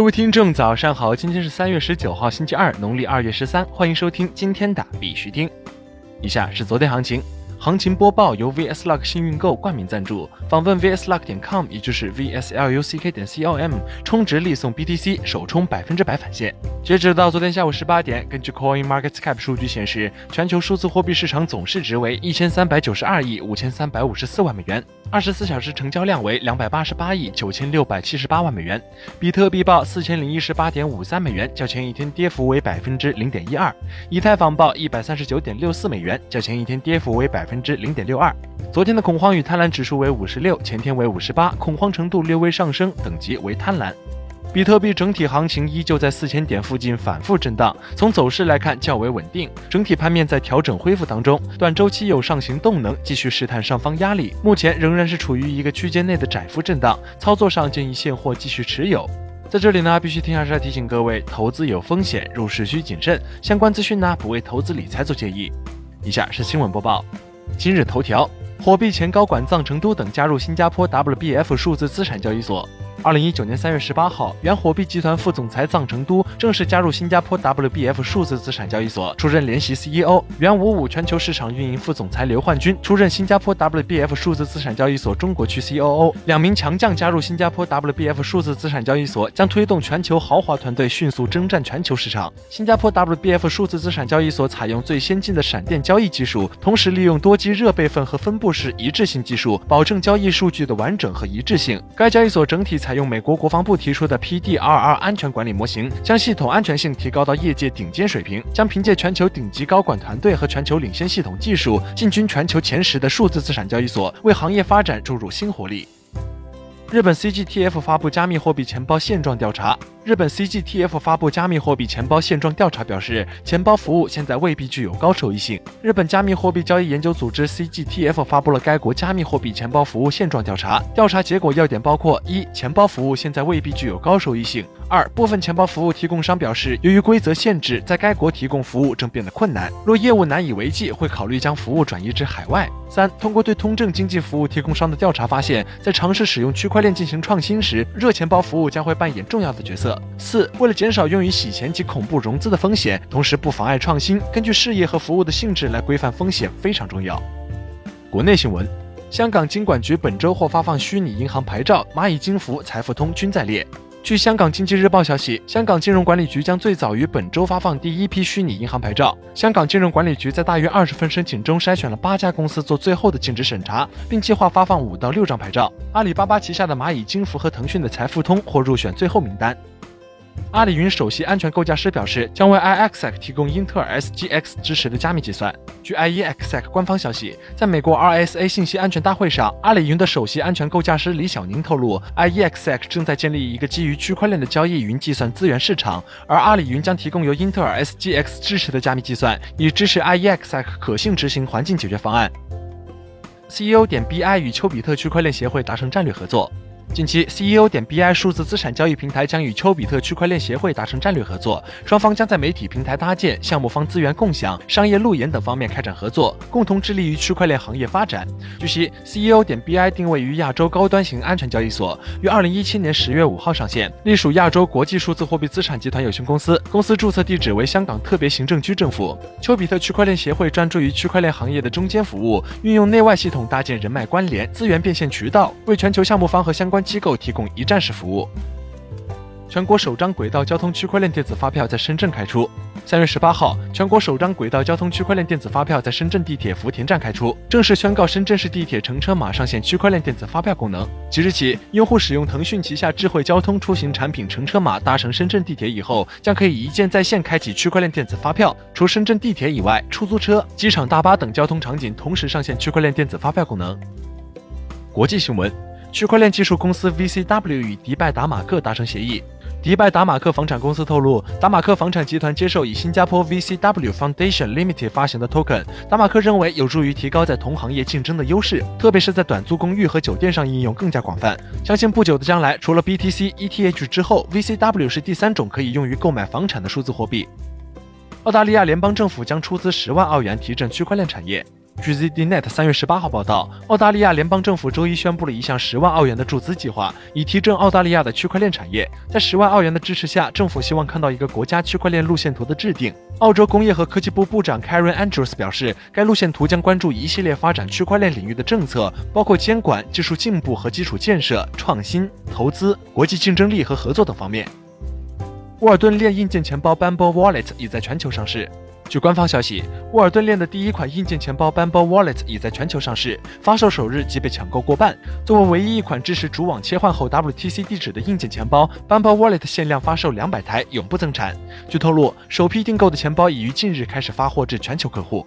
各位听众，早上好！今天是三月十九号，星期二，农历二月十三。欢迎收听今天的必须听。以下是昨天行情。行情播报由 VSLUCK 幸运购冠名赞助，访问 VSLUCK 点 com，也就是 VSLUCK 点 com，充值立送 BTC，首充百分之百返现。截止到昨天下午十八点，根据 Coin Market Cap 数据显示，全球数字货币市场总市值为一千三百九十二亿五千三百五十四万美元，二十四小时成交量为两百八十八亿九千六百七十八万美元。比特币报四千零一十八点五三美元，较前一天跌幅为百分之零点一二。以太坊报一百三十九点六四美元，较前一天跌幅为百分之零点六二。昨天的恐慌与贪婪指数为五十六，前天为五十八，恐慌程度略微上升，等级为贪婪。比特币整体行情依旧在四千点附近反复震荡，从走势来看较为稳定，整体盘面在调整恢复当中，短周期有上行动能，继续试探上方压力，目前仍然是处于一个区间内的窄幅震荡，操作上建议现货继续持有。在这里呢，必须停下来提醒各位，投资有风险，入市需谨慎，相关资讯呢不为投资理财做建议。以下是新闻播报，今日头条：火币前高管藏成都等加入新加坡 WBF 数字资产交易所。二零一九年三月十八号，原火币集团副总裁臧成都正式加入新加坡 WBF 数字资产交易所，出任联席 CEO。原五五全球市场运营副总裁刘焕军出任新加坡 WBF 数字资产交易所中国区 COO。两名强将加入新加坡 WBF 数字资产交易所，将推动全球豪华团队迅速征战全球市场。新加坡 WBF 数字资产交易所采用最先进的闪电交易技术，同时利用多机热备份和分布式一致性技术，保证交易数据的完整和一致性。该交易所整体采采用美国国防部提出的 PDRR 安全管理模型，将系统安全性提高到业界顶尖水平，将凭借全球顶级高管团队和全球领先系统技术，进军全球前十的数字资产交易所，为行业发展注入新活力。日本 CGTF 发布加密货币钱包现状调查。日本 CGTF 发布加密货币钱包现状调查表示，钱包服务现在未必具有高收益性。日本加密货币交易研究组织 CGTF 发布了该国加密货币钱包服务现状调查。调查结果要点包括：一、钱包服务现在未必具有高收益性；二、部分钱包服务提供商表示，由于规则限制，在该国提供服务正变得困难。若业务难以为继，会考虑将服务转移至海外。三、通过对通证经济服务提供商的调查发现，在尝试使用区块链进行创新时，热钱包服务将会扮演重要的角色。四、为了减少用于洗钱及恐怖融资的风险，同时不妨碍创新，根据事业和服务的性质来规范风险非常重要。国内新闻：香港金管局本周或发放虚拟银行牌照，蚂蚁金服、财付通均在列。据香港经济日报消息，香港金融管理局将最早于本周发放第一批虚拟银行牌照。香港金融管理局在大约二十份申请中筛选了八家公司做最后的尽职审查，并计划发放五到六张牌照。阿里巴巴旗下的蚂蚁金服和腾讯的财付通或入选最后名单。阿里云首席安全构架师表示，将为 iExec 提供英特尔 SGX 支持的加密计算。据 iExec 官方消息，在美国 RSA 信息安全大会上，阿里云的首席安全构架师李小宁透露，iExec 正在建立一个基于区块链的交易云计算资源市场，而阿里云将提供由英特尔 SGX 支持的加密计算，以支持 iExec 可信执行环境解决方案。CEO 点 BI 与丘比特区块链协会达成战略合作。近期，CEO 点 BI 数字资产交易平台将与丘比特区块链协会达成战略合作，双方将在媒体平台搭建、项目方资源共享、商业路演等方面开展合作，共同致力于区块链行业发展。据悉，CEO 点 BI 定位于亚洲高端型安全交易所，于二零一七年十月五号上线，隶属亚洲国际数字货币资产集团有限公司，公司注册地址为香港特别行政区政府。丘比特区块链协会专注于区块链行业的中间服务，运用内外系统搭建人脉关联、资源变现渠道，为全球项目方和相关。机构提供一站式服务。全国首张轨道交通区块链电子发票在深圳开出。三月十八号，全国首张轨道交通区块链电子发票在深圳地铁福田站开出，正式宣告深圳市地铁乘车码上线区块链电子发票功能。即日起，用户使用腾讯旗下智慧交通出行产品乘车码搭乘深圳地铁以后，将可以一键在线开启区块链电子发票。除深圳地铁以外，出租车、机场大巴等交通场景同时上线区块链电子发票功能。国际新闻。区块链技术公司 VCW 与迪拜达马克达成协议。迪拜达马克房产公司透露，达马克房产集团接受以新加坡 VCW Foundation Limited 发行的 token。达马克认为有助于提高在同行业竞争的优势，特别是在短租公寓和酒店上应用更加广泛。相信不久的将来，除了 BTC、ETH 之后，VCW 是第三种可以用于购买房产的数字货币。澳大利亚联邦政府将出资十万澳元提振区块链产业。据 ZDNet 三月十八号报道，澳大利亚联邦政府周一宣布了一项十万澳元的注资计划，以提振澳大利亚的区块链产业。在十万澳元的支持下，政府希望看到一个国家区块链路线图的制定。澳洲工业和科技部部长 Karen Andrews 表示，该路线图将关注一系列发展区块链领域的政策，包括监管、技术进步和基础建设、创新、投资、国际竞争力和合作等方面。沃尔顿链硬件钱包 Bamboo Wallet 已在全球上市。据官方消息，沃尔顿链的第一款硬件钱包 Bamboo Wallet 已在全球上市，发售首日即被抢购过半。作为唯一一款支持主网切换后 WTC 地址的硬件钱包，Bamboo Wallet 限量发售两百台，永不增产。据透露，首批订购的钱包已于近日开始发货至全球客户。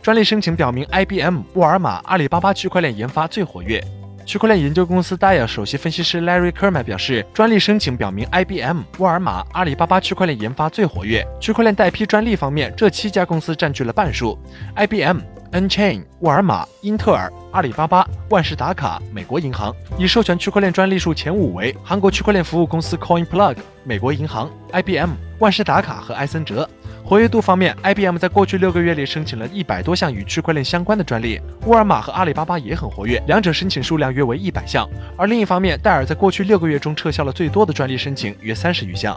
专利申请表明，IBM、沃尔玛、阿里巴巴区块链研发最活跃。区块链研究公司 d i a 首席分析师 Larry Kerman 表示，专利申请表明，IBM、沃尔玛、阿里巴巴区块链研发最活跃。区块链代批专利方面，这七家公司占据了半数：IBM、Nchain、沃尔玛、英特尔、阿里巴巴、万事达卡、美国银行。已授权区块链专利数前五为韩国区块链服务公司 CoinPlug、美国银行、IBM、万事达卡和埃森哲。活跃度方面，IBM 在过去六个月里申请了一百多项与区块链相关的专利，沃尔玛和阿里巴巴也很活跃，两者申请数量约为一百项。而另一方面，戴尔在过去六个月中撤销了最多的专利申请，约三十余项。